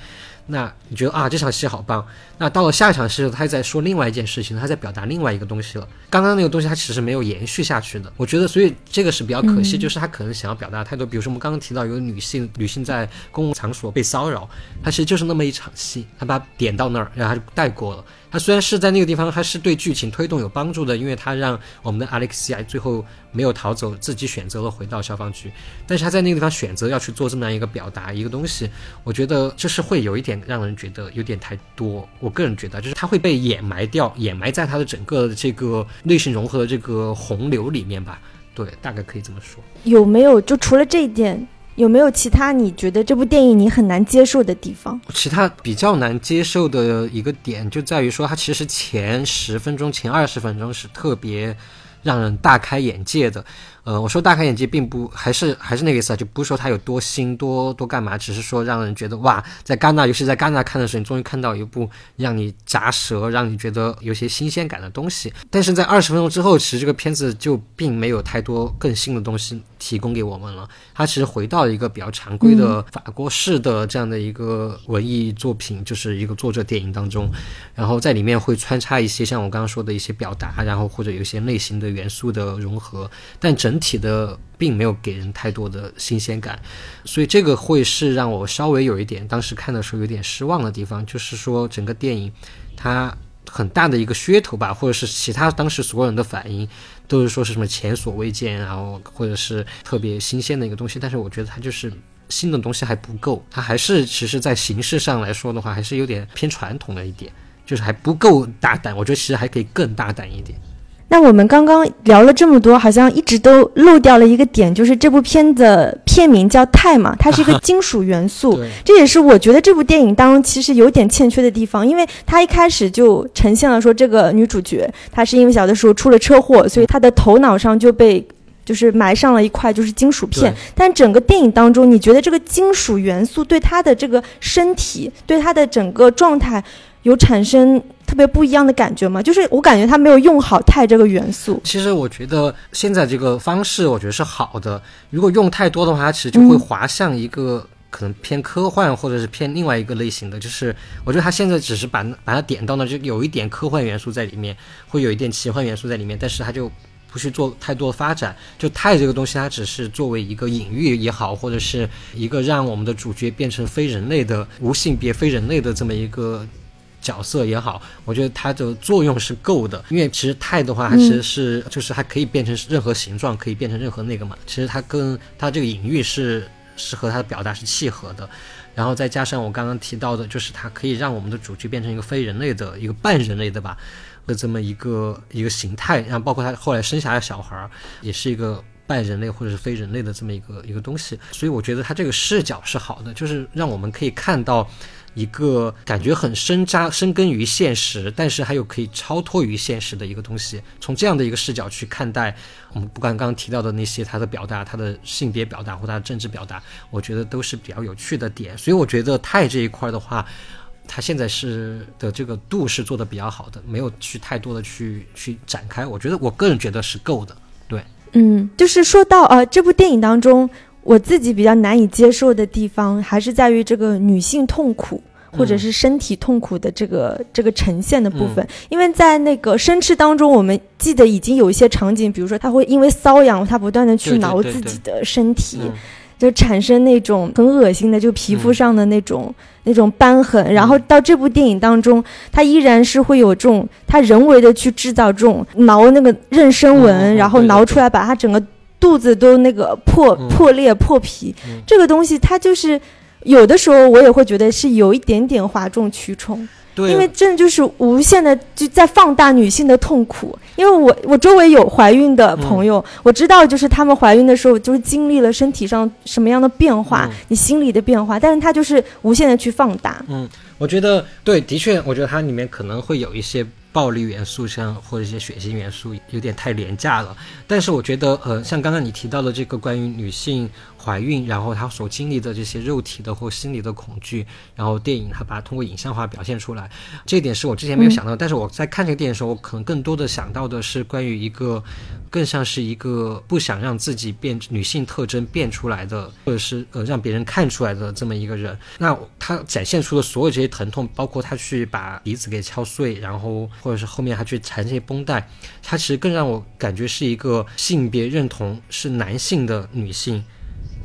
S2: 那你觉得啊这场戏好棒，那到了下一场戏他在说另外一件事情，他在表达另外一个东西了。刚刚那个东西他其实没有延续下去的，我觉得，所以这个是比较可惜，就是他可能想要表达太多。比如说我们刚刚提到有女性女性在公共场所被骚扰，它其实就是那么一场戏，他把点到那儿，然后他就带过了。他虽然是在那个地方，他是对剧情推动有帮助的，因为他让我们的 Alexi 最后没有逃走，自己选择了回到消防局。但是他在那个地方选择要去做这么样一个表达一个东西，我觉得就是会有一点让人觉得有点太多。我个人觉得，就是他会被掩埋掉，掩埋在他的整个这个类型融合的这个洪流里面吧。对，大概可以这么说。
S1: 有没有就除了这一点，有没有其他你觉得这部电影你很难接受的地方？
S2: 其他比较难接受的一个点就在于说，它其实前十分钟、前二十分钟是特别让人大开眼界的。呃，我说大开眼界，并不还是还是那个意思啊，就不是说它有多新多多干嘛，只是说让人觉得哇，在戛纳，尤其在戛纳看的时候，你终于看到一部让你夹舌、让你觉得有些新鲜感的东西。但是在二十分钟之后，其实这个片子就并没有太多更新的东西提供给我们了。它其实回到了一个比较常规的法国式的这样的一个文艺作品，就是一个作者电影当中，然后在里面会穿插一些像我刚刚说的一些表达，然后或者有一些类型的元素的融合，但整体的并没有给人太多的新鲜感，所以这个会是让我稍微有一点当时看的时候有点失望的地方，就是说整个电影它很大的一个噱头吧，或者是其他当时所有人的反应都是说是什么前所未见，然后或者是特别新鲜的一个东西，但是我觉得它就是新的东西还不够，它还是其实在形式上来说的话，还是有点偏传统的一点，就是还不够大胆，我觉得其实还可以更大胆一点。
S1: 那我们刚刚聊了这么多，好像一直都漏掉了一个点，就是这部片的片名叫钛嘛，它是一个金属元素，
S2: 对
S1: 这也是我觉得这部电影当中其实有点欠缺的地方，因为它一开始就呈现了说这个女主角她是因为小的时候出了车祸，所以她的头脑上就被。就是埋上了一块就是金属片
S2: 对，
S1: 但整个电影当中，你觉得这个金属元素对她的这个身体，对她的整个状态有产生特别不一样的感觉吗？就是我感觉他没有用好钛这个元素。
S2: 其实我觉得现在这个方式，我觉得是好的。如果用太多的话，它其实就会滑向一个可能偏科幻或者是偏另外一个类型的。就是我觉得它现在只是把把它点到那，就有一点科幻元素在里面，会有一点奇幻元素在里面，但是它就不去做太多的发展。就钛这个东西，它只是作为一个隐喻也好，或者是一个让我们的主角变成非人类的无性别非人类的这么一个。角色也好，我觉得它的作用是够的，因为其实钛的话，它其实是、就是它可以变成任何形状，可以变成任何那个嘛。其实它跟它这个隐喻是是和它的表达是契合的，然后再加上我刚刚提到的，就是它可以让我们的主角变成一个非人类的一个半人类的吧的这么一个一个形态，然后包括他后来生下来的小孩儿也是一个。半人类或者是非人类的这么一个一个东西，所以我觉得它这个视角是好的，就是让我们可以看到一个感觉很深扎、深根于现实，但是还有可以超脱于现实的一个东西。从这样的一个视角去看待我们不管刚刚提到的那些他的表达、他的性别表达或他的政治表达，我觉得都是比较有趣的点。所以我觉得钛这一块的话，他现在是的这个度是做的比较好的，没有去太多的去去展开。我觉得我个人觉得是够的。对，
S1: 嗯，就是说到呃，这部电影当中，我自己比较难以接受的地方，还是在于这个女性痛苦。或者是身体痛苦的这个这个呈现的部分，因为在那个生吃当中，我们记得已经有一些场景，比如说他会因为瘙痒，他不断的去挠自己的身体，
S2: 嗯
S1: 就产生那种很恶心的，就皮肤上的那种、那种瘢痕。然后到这部电影当中，他依然是会有这种他人为的去制造这种挠那个妊娠纹，然后挠出来，把它整个肚子都那个破、
S2: 嗯
S1: 破裂破皮。
S2: 嗯
S1: 这个东西它就是。有的时候我也会觉得是有一点点哗众取宠，
S2: 对，
S1: 因为真的就是无限的就在放大女性的痛苦。因为我我周围有怀孕的朋友，我知道就是她们怀孕的时候就是经历了身体上什么样的变化，
S2: 嗯
S1: 你心理的变化，但是她就是无限的去放大。
S2: 嗯，我觉得对，的确，我觉得它里面可能会有一些暴力元素，像或者一些血腥元素，有点太廉价了。但是我觉得，呃，像刚刚你提到的这个关于女性怀孕，然后她所经历的这些肉体的或心理的恐惧，然后电影它把它通过影像化表现出来，这一点是我之前没有想到。但是我在看这个电影的时候，我可能更多的想到的是关于一个，更像是一个不想让自己变女性特征变出来的，或者是呃让别人看出来的这么一个人。那他展现出的所有这些疼痛，包括他去把鼻子给敲碎，然后或者是后面他去缠这些绷带，他其实更让我感觉是一个性别认同是男性的女性，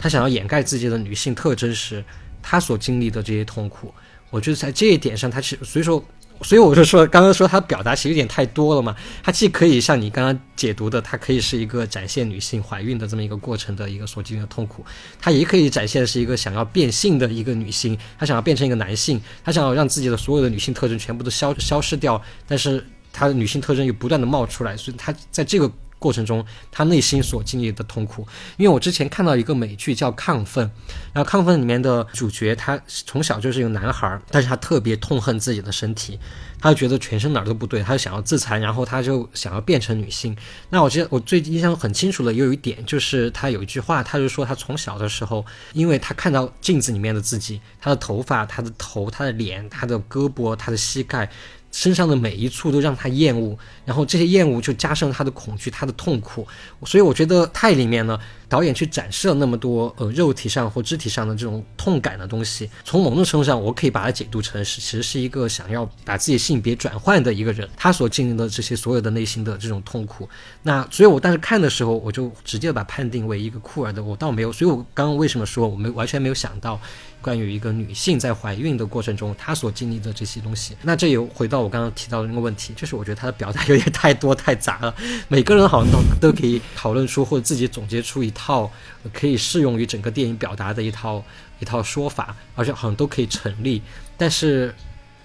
S2: 她想要掩盖自己的女性特征时，她所经历的这些痛苦。我觉得在这一点上，他其实所以说。所以我就说，刚刚说他表达其实有点太多了嘛。他既可以像你刚刚解读的，它可以是一个展现女性怀孕的这么一个过程的一个所经历的痛苦，它也可以展现是一个想要变性的一个女性，她想要变成一个男性，她想要让自己的所有的女性特征全部都消消失掉，但是她的女性特征又不断的冒出来，所以她在这个过程中他内心所经历的痛苦。因为我之前看到一个美剧叫《亢奋》，然后《亢奋》里面的主角他从小就是一个男孩，但是他特别痛恨自己的身体。他就觉得全身哪儿都不对，他就想要自残，然后他就想要变成女性。那我记得我最印象很清楚的也有一点，就是他有一句话，他就说他从小的时候，因为他看到镜子里面的自己，他的头发、他的头、他的脸、他的胳膊、他的膝盖。身上的每一处都让他厌恶，然后这些厌恶就加深了他的恐惧，他的痛苦。所以我觉得《泰》里面呢，导演去展示了那么多呃肉体上或肢体上的这种痛感的东西。从某种程度上，我可以把它解读成是，其实是一个想要把自己性别转换的一个人，他所经历的这些所有的内心的这种痛苦。那所以，我当时看的时候，我就直接把判定为一个酷儿的，我倒没有。所以我刚刚为什么说我们完全没有想到？关于一个女性在怀孕的过程中，她所经历的这些东西，那这又回到我刚刚提到的那个问题，就是我觉得她的表达有点太多太杂了。每个人好像都都可以讨论出或者自己总结出一套可以适用于整个电影表达的一套一套说法，而且好像都可以成立。但是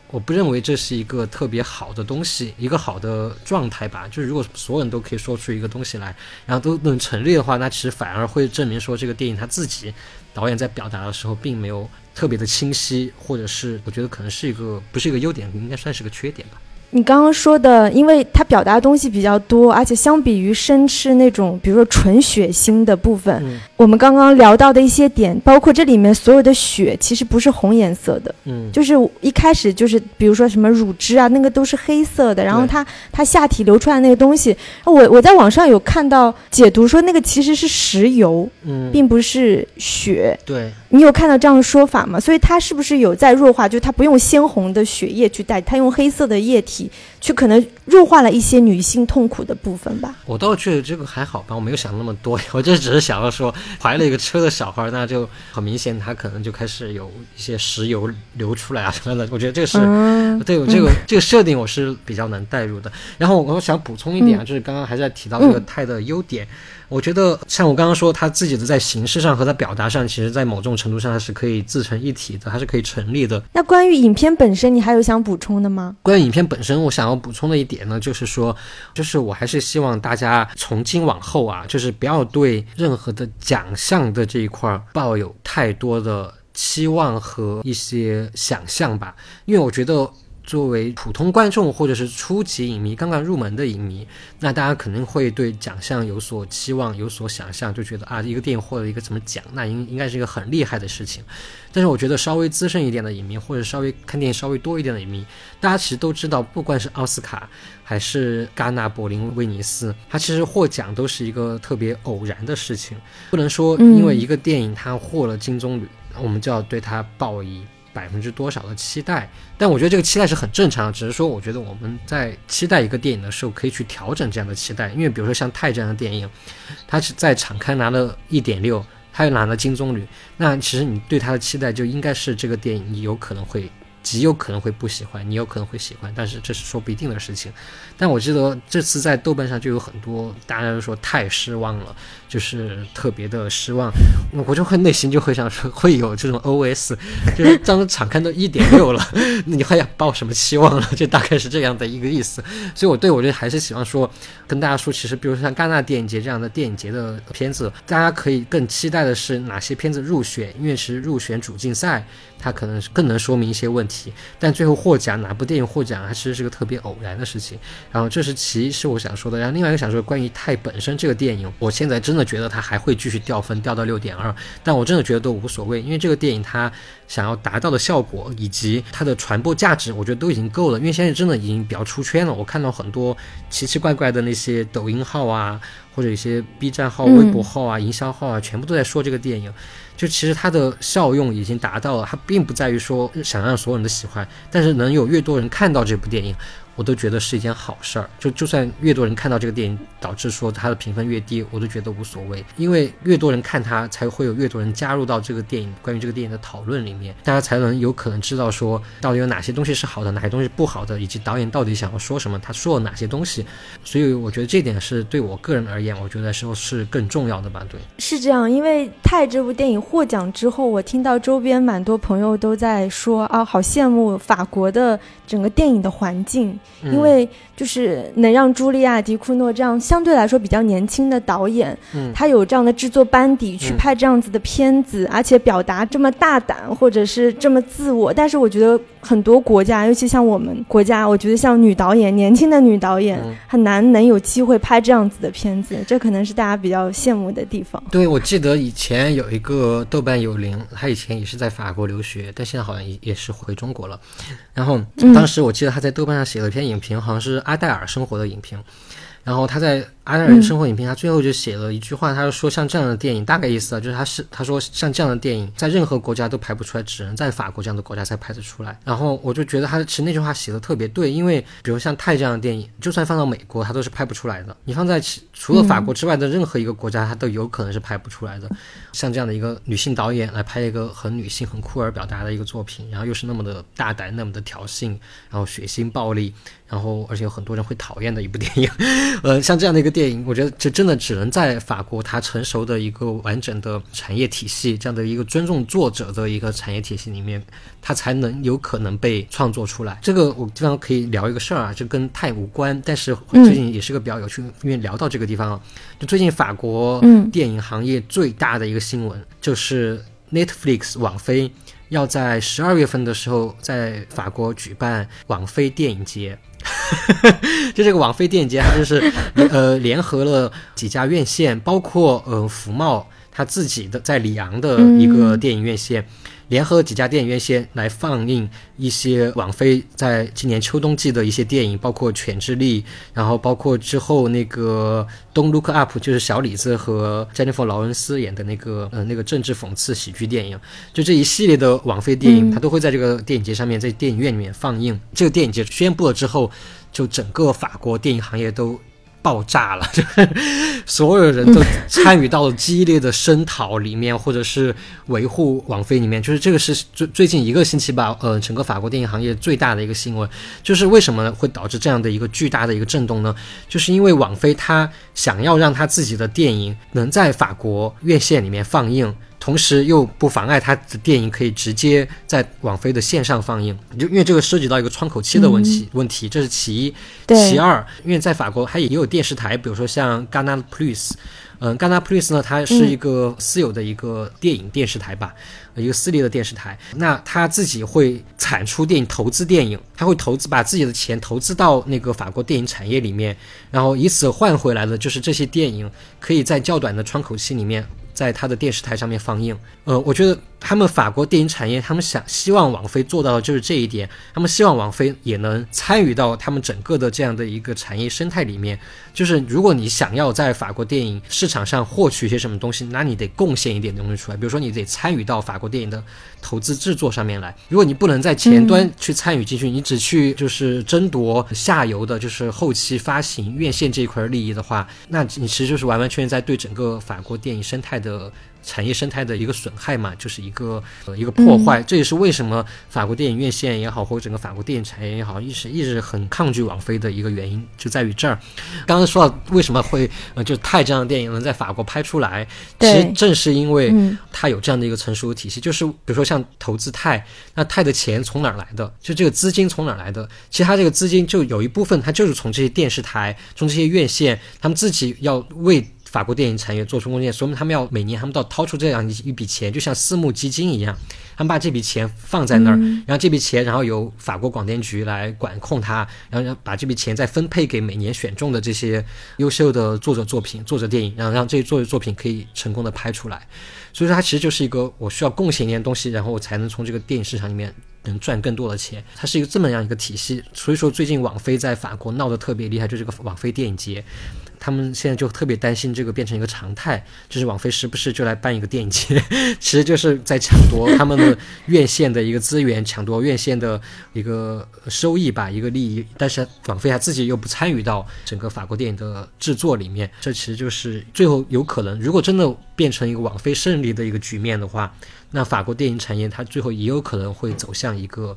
S2: 我不认为这是一个特别好的东西，一个好的状态吧。就是如果所有人都可以说出一个东西来，然后都能成立的话，那其实反而会证明说这个电影它自己。导演在表达的时候，并没有特别的清晰，或者是我觉得可能是一个不是一个优点，应该算是个缺点吧。
S1: 你刚刚说的，因为它表达的东西比较多，而且相比于生吃那种，比如说纯血腥的部分，我们刚刚聊到的一些点，包括这里面所有的血其实不是红颜色的，
S2: 嗯，
S1: 就是一开始就是比如说什么乳汁啊，那个都是黑色的，然后它它下体流出来那个东西，我我在网上有看到解读说那个其实是石油，
S2: 嗯，
S1: 并不是血，
S2: 对。
S1: 你有看到这样的说法吗？所以它是不是有在弱化？就它不用鲜红的血液去代，它用黑色的液体去可能弱化了一些女性痛苦的部分吧？
S2: 我倒觉得这个还好吧，我没有想那么多，我就只是想要说怀了一个车的小孩，那就很明显他可能就开始有一些石油流出来啊什么的。我觉得这个是对我这个这个设定我是比较能代入的。然后我想补充一点啊，就是刚刚还在提到这个泰的优点。我觉得像我刚刚说，他自己的在形式上和他表达上，其实在某种程度上它是可以自成一体的，它是可以成立的。
S1: 那关于影片本身，你还有想补充的吗？
S2: 关于影片本身，我想要补充的一点呢，就是说，就是我还是希望大家从今往后啊，就是不要对任何的奖项的这一块抱有太多的期望和一些想象吧，因为我觉得。作为普通观众或者是初级影迷，刚刚入门的影迷，那大家肯定会对奖项有所期望、有所想象，就觉得啊，一个电影获得一个什么奖，那应应该是一个很厉害的事情。但是我觉得稍微资深一点的影迷，或者稍微看电影稍微多一点的影迷，大家其实都知道，不管是奥斯卡还是戛纳、柏林、威尼斯，它其实获奖都是一个特别偶然的事情，不能说因为一个电影它获了金棕榈，我们就要对它抱以。百分之多少的期待？但我觉得这个期待是很正常的，只是说我觉得我们在期待一个电影的时候，可以去调整这样的期待。因为比如说像《泰》这样的电影，它是在场刊拿了一点六，它又拿了金棕榈，那其实你对它的期待就应该是这个电影你有可能会极有可能会不喜欢，你有可能会喜欢，但是这是说不一定的事情。但我记得这次在豆瓣上就有很多大家都说太失望了。就是特别的失望，我就会内心就会想说，会有这种 OS，就是当场看到一点六了，你还要抱什么期望了？就大概是这样的一个意思。所以，我对我觉得还是喜欢说，跟大家说，其实比如说像戛纳电影节这样的电影节的片子，大家可以更期待的是哪些片子入选，因为其实入选主竞赛，它可能更能说明一些问题。但最后获奖，哪部电影获奖，它其实是个特别偶然的事情。然后这是其一是我想说的，然后另外一个想说关于泰本身这个电影，我现在真。的觉得它还会继续掉分，掉到六点二，但我真的觉得都无所谓，因为这个电影它想要达到的效果以及它的传播价值，我觉得都已经够了。因为现在真的已经比较出圈了，我看到很多奇奇怪怪的那些抖音号啊，或者一些 B 站号、微博号啊、营销号啊，全部都在说这个电影。就其实它的效用已经达到了，它并不在于说想让所有人都喜欢，但是能有越多人看到这部电影。我都觉得是一件好事儿，就就算越多人看到这个电影，导致说它的评分越低，我都觉得无所谓，因为越多人看它，才会有越多人加入到这个电影关于这个电影的讨论里面，大家才能有可能知道说到底有哪些东西是好的，哪些东西不好的，以及导演到底想要说什么，他说了哪些东西。所以我觉得这点是对我个人而言，我觉得说是更重要的吧。对，
S1: 是这样，因为《泰》这部电影获奖之后，我听到周边蛮多朋友都在说啊，好羡慕法国的整个电影的环境。因为就是能让茱莉亚·迪库诺这样相对来说比较年轻的导演，
S2: 嗯
S1: 他有这样的制作班底去
S2: 嗯
S1: 拍这样子的片子，而且表达这么大胆或者是这么自我。但是我觉得很多国家，尤其像我们国家，我觉得像女导演，年轻的女导演
S2: 嗯
S1: 很难能有机会拍这样子的片子，这可能是大家比较羡慕的地方。
S2: 对，我记得以前有一个豆瓣有灵，他以前也是在法国留学，但现在好像也也是回中国了。然后
S1: 嗯
S2: 当时我记得他在豆瓣上写了一篇影评，好像是阿黛尔生活的影评。然后他在阿黛尔生活影评，他最后就写了一句话，他就说像这样的电影，大概意思啊，就是他是他说像这样的电影，在任何国家都拍不出来，只能在法国这样的国家才拍得出来。然后我就觉得他其实那句话写的特别对，因为比如像泰这样的电影，就算放到美国，它都是拍不出来的。你放在其除了法国之外的任何一个国家，它都有可能是拍不出来的。像这样的一个女性导演来拍一个很女性、很酷儿表达的一个作品，然后又是那么的大胆、那么的挑衅，然后血腥暴力，然后而且有很多人会讨厌的一部电影。呃，像这样的一个电影，我觉得这真的只能在法国它成熟的一个完整的产业体系，这样的一个尊重作者的一个产业体系里面，它才能有可能被创作出来。这个我地方可以聊一个事儿啊，这跟泰无关，但是最近也是个比较有趣，因为聊到这个地方啊，就最近法国
S1: 嗯
S2: 电影行业最大的一个新闻，就是 Netflix 网飞要在十二月份的时候在法国举办网飞电影节。就这个网费电影节，它就是呃联合了几家院线，包括呃福茂它自己的在里昂的一个电影院线，联合几家电影院线来放映一些网飞在今年秋冬季的一些电影，包括《犬之力》，然后包括之后那个《Don't Look Up》，就是小李子和 Jennifer ·劳伦斯演的那个呃那个政治讽刺喜剧电影，就这一系列的网飞电影，他都会在这个电影节上面，在电影院里面放映。这个电影节宣布了之后，就整个法国电影行业都。爆炸了，就所有人都参与到了激烈的声讨里面，或者是维护网飞里面，就是这个是最最近一个星期吧，呃，整个法国电影行业最大的一个新闻，就是为什么会导致这样的一个巨大的一个震动呢？就是因为网飞它想要让它自己的电影能在法国院线里面放映。同时又不妨碍他的电影可以直接在网飞的线上放映，就因为这个涉及到一个窗口期的问题，问题这是其一。
S1: 对
S2: 其二，因为在法国它也有电视台，比如说像 Ghana Plus，嗯，Ghana Plus 呢，它是一个私有的一个电影电视台吧，一个私立的电视台。那他自己会产出电影，投资电影，他会投资把自己的钱投资到那个法国电影产业里面，然后以此换回来的就是这些电影可以在较短的窗口期里面。在他的电视台上面放映，呃，我觉得他们法国电影产业，他们想希望王菲做到的就是这一点，他们希望王菲也能参与到他们整个的这样的一个产业生态里面。就是如果你想要在法国电影市场上获取一些什么东西，那你得贡献一点东西出来，比如说你得参与到法国电影的投资制作上面来。如果你不能在前端去参与进去，你只去就是争夺下游的，就是后期发行院线这一块利益的话，那你其实就是完完全全在对整个法国电影生态的。的产业生态的一个损害嘛，就是一个呃一个破坏。这也是为什么法国电影院线也好，或者整个法国电影产业也好，一直一直很抗拒网飞的一个原因，就在于这儿。刚刚说到为什么会呃，就泰这样的电影能在法国拍出来，其实正是因为它有这样的一个成熟的体系。就是比如说像投资泰，那泰的钱从哪儿来的？就这个资金从哪儿来的？其实它这个资金就有一部分，它就是从这些电视台、从这些院线，他们自己要为。法国电影产业做出贡献，说明他们要每年他们都要掏出这样一笔钱，就像私募基金一样，他们把这笔钱放在那儿，然后这笔钱然后由法国广电局来管控它，然后把这笔钱再分配给每年选中的这些优秀的作者作品、作者电影，然后让这些作者作品可以成功的拍出来。所以说，它其实就是一个我需要贡献一点东西，然后我才能从这个电影市场里面能赚更多的钱。它是一个这么样一个体系。所以说，最近网飞在法国闹得特别厉害，就这个网飞电影节。他们现在就特别担心这个变成一个常态，就是网飞时不时就来办一个电影节，其实就是在抢夺他们的院线的一个资源，抢夺院线的一个收益吧，一个利益。但是网飞他自己又不参与到整个法国电影的制作里面，这其实就是最后有可能，如果真的变成一个网飞胜利的一个局面的话，那法国电影产业它最后也有可能会走向一个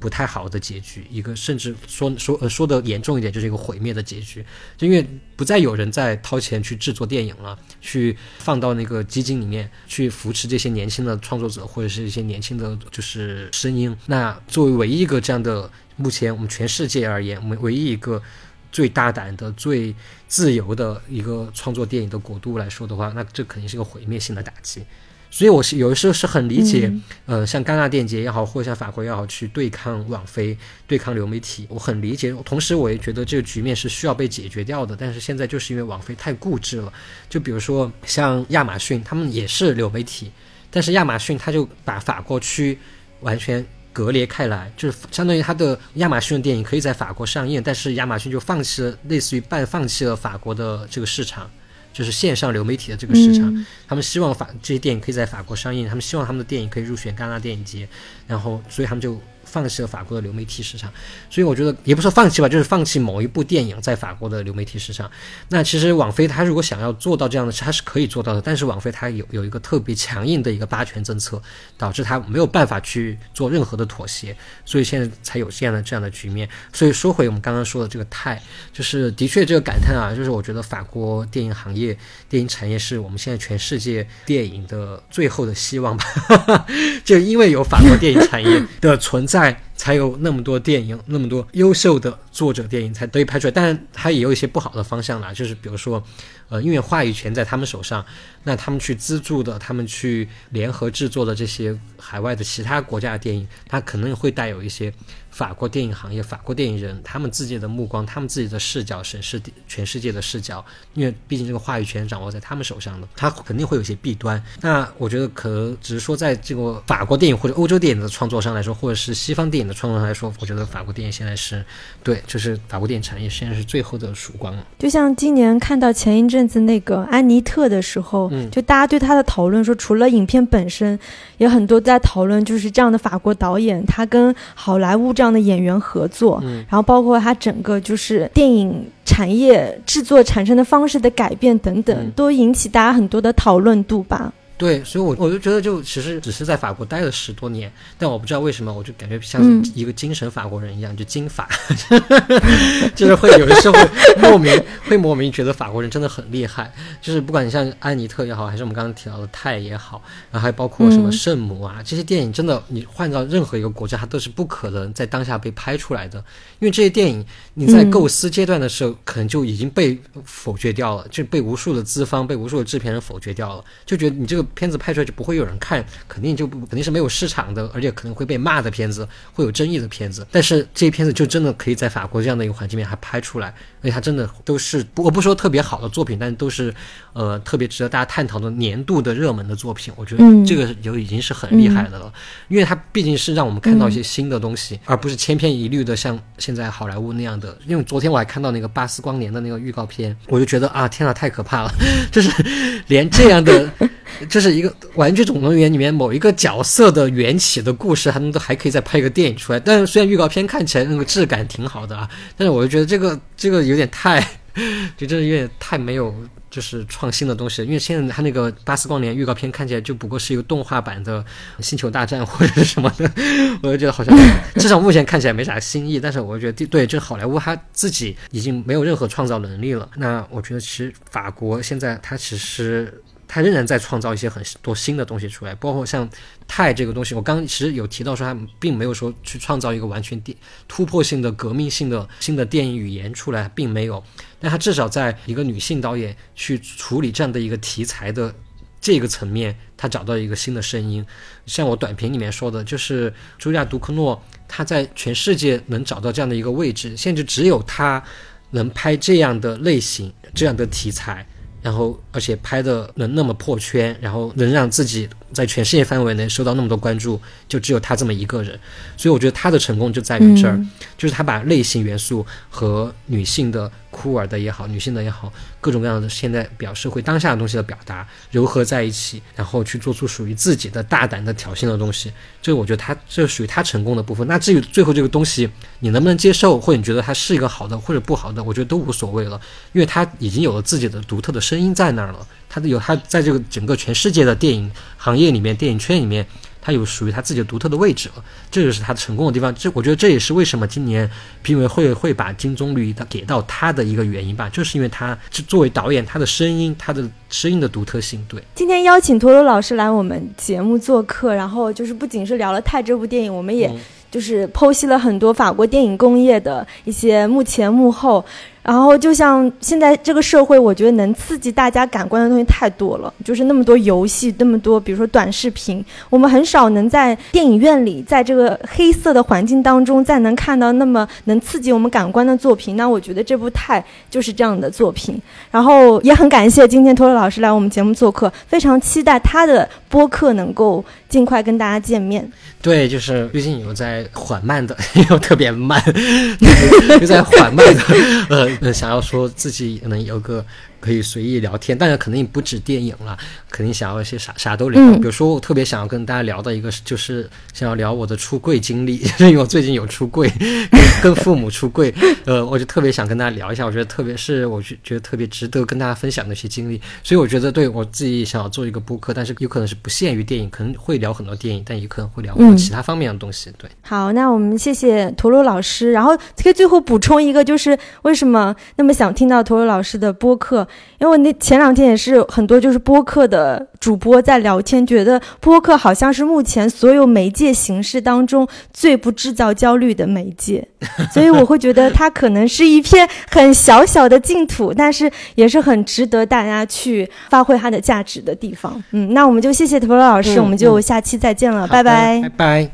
S2: 不太好的结局，一个甚至说说呃说的严重一点，就是一个毁灭的结局。就因为不再有人在掏钱去制作电影了，去放到那个基金里面去扶持这些年轻的创作者或者是一些年轻的就是声音。那作为唯一一个这样的，目前我们全世界而言，我们唯一一个最大胆的、最自由的一个创作电影的国度来说的话，那这肯定是个毁灭性的打击。所以，我是有的时候是很理解，呃，像戛纳电影节也好，或者像法国也好，去对抗网飞、对抗流媒体，我很理解。同时，我也觉得这个局面是需要被解决掉的。但是现在就是因为网飞太固执了，就比如说像亚马逊，他们也是流媒体，但是亚马逊他就把法国区完全隔离开来，就是相当于他的亚马逊的电影可以在法国上映，但是亚马逊就放弃了，类似于半放弃了法国的这个市场。就是线上流媒体的这个市场，他们希望法这些电影可以在法国上映，他们希望他们的电影可以入选戛纳电影节，然后所以他们就。放弃了法国的流媒体市场，所以我觉得也不说放弃吧，就是放弃某一部电影在法国的流媒体市场。那其实网飞它如果想要做到这样的，它是可以做到的。但是网飞它有有一个特别强硬的一个霸权政策，导致它没有办法去做任何的妥协，所以现在才有这样的这样的局面。所以说回我们刚刚说的这个泰，就是的确这个感叹啊，就是我觉得法国电影行业、电影产业是我们现在全世界电影的最后的希望吧。就因为有法国电影产业的存在。在才有那么多电影，那么多优秀的作者电影才得以拍出来，但是它也有一些不好的方向啦，就是比如说，呃，因为话语权在他们手上，那他们去资助的，他们去联合制作的这些海外的其他国家的电影，它可能会带有一些。法国电影行业，法国电影人，他们自己的目光，他们自己的视角，审视全世界的视角，因为毕竟这个话语权掌握在他们手上的，他肯定会有一些弊端。那我觉得，可能只是说，在这个法国电影或者欧洲电影的创作上来说，或者是西方电影的创作上来说，我觉得法国电影现在是对，就是法国电影产业现在是最后的曙光了。
S1: 就像今年看到前一阵子那个安妮特的时候，
S2: 嗯，
S1: 就大家对他的讨论说，除了影片本身，也很多在讨论，就是这样的法国导演，他跟好莱坞这样。的演员合作，然后包括他整个就是电影产业制作产生的方式的改变等等，都引起大家很多的讨论度吧。
S2: 对，所以，我我就觉得，就其实只是在法国待了十多年，但我不知道为什么，我就感觉像一个精神法国人一样，就精法，就是会有的时候莫名会莫名觉得法国人真的很厉害。就是不管你像安妮特也好，还是我们刚刚提到的泰也好，然后还包括什么圣母啊这些电影，真的你换到任何一个国家，它都是不可能在当下被拍出来的，因为这些电影你在构思阶段的时候，可能就已经被否决掉了，就被无数的资方、被无数的制片人否决掉了，就觉得你这个。片子拍出来就不会有人看，肯定就不肯定是没有市场的，而且可能会被骂的片子，会有争议的片子。但是这些片子就真的可以在法国这样的一个环境里面还拍出来，而且它真的都是我不说特别好的作品，但都是呃特别值得大家探讨的年度的热门的作品。我觉得这个就已经是很厉害的了，因为它毕竟是让我们看到一些新的东西，而不是千篇一律的像现在好莱坞那样的。因为昨天我还看到那个巴斯光年的那个预告片，我就觉得啊，天呐，太可怕了，就是连这样的。这是一个《玩具总动员》里面某一个角色的缘起的故事，他们都还可以再拍一个电影出来。但是虽然预告片看起来那个质感挺好的啊，但是我就觉得这个 这个有点太，就真的有点太没有就是创新的东西。因为现在他那个《巴斯光年》预告片看起来就不过是一个动画版的《星球大战》或者是什么的，我就觉得好像至少目前看起来没啥新意。但是我觉得对，就好莱坞他自己已经没有任何创造能力了。那我觉得其实法国现在他其实。他仍然在创造一些很多新的东西出来，包括像泰这个东西，我刚其实有提到说，他并没有说去创造一个完全电突破性的、革命性的新的电影语言出来，并没有。但他至少在一个女性导演去处理这样的一个题材的这个层面，他找到一个新的声音。像我短评里面说的，就是茱莉亚·杜克诺，他在全世界能找到这样的一个位置，现在只有他能拍这样的类型、这样的题材。然后，而且拍的能那么破圈，然后能让自己在全世界范围内受到那么多关注，就只有他这么一个人。所以我觉得他的成功就在于这儿，就是他把类型元素和女性的。酷儿的也好，女性的也好，各种各样的现在表社会当下的东西的表达糅合在一起，然后去做出属于自己的大胆的挑衅的东西，这个我觉得他这属于他成功的部分。那至于最后这个东西你能不能接受，或者你觉得它是一个好的或者不好的，我觉得都无所谓了，因为他已经有了自己的独特的声音在那儿了，他有他在这个整个全世界的电影行业里面，电影圈里面。他有属于他自己的独特的位置了，这就是他成功的地方。这我觉得这也是为什么今年评委会会把金棕榈的给到他的一个原因吧，就是因为他是作为导演，他的声音，他的声音的独特性。对，
S1: 今天邀请陀螺老师来我们节目做客，然后就是不仅是聊了《泰》这部电影，我们也就是剖析了很多法国电影工业的一些幕前幕后。然后，就像现在这个社会，我觉得能刺激大家感官的东西太多了，就是那么多游戏，那么多，比如说短视频，我们很少能在电影院里，在这个黑色的环境当中，再能看到那么能刺激我们感官的作品。那我觉得这部《泰》就是这样的作品。然后也很感谢今天托罗老师来我们节目做客，非常期待他的播客能够尽快跟大家见面。
S2: 对，就是最近有在缓慢的，又特别慢，又在缓慢的，呃，想要说自己能有个。可以随意聊天，当然肯定不止电影了，肯定想要一些啥啥都聊。比如说，我特别想要跟大家聊的一个，就是想要聊我的出柜经历，因为我最近有出柜，跟父母出柜，呃，我就特别想跟大家聊一下。我觉得特别是我觉觉得特别值得跟大家分享的一些经历，所以我觉得对我自己想要做一个播客，但是有可能是不限于电影，可能会聊很多电影，但也可能会聊很多其他方面的东西。对，
S1: 好，那我们谢谢陀螺老师，然后可以最后补充一个，就是为什么那么想听到陀螺老师的播客？因为那前两天也是很多就是播客的主播在聊天，觉得播客好像是目前所有媒介形式当中最不制造焦虑的媒介，所以我会觉得它可能是一片很小小的净土，但是也是很值得大家去发挥它的价值的地方。嗯，那我们就谢谢陀螺老师，我们就下期再见了，拜拜，
S2: 拜拜。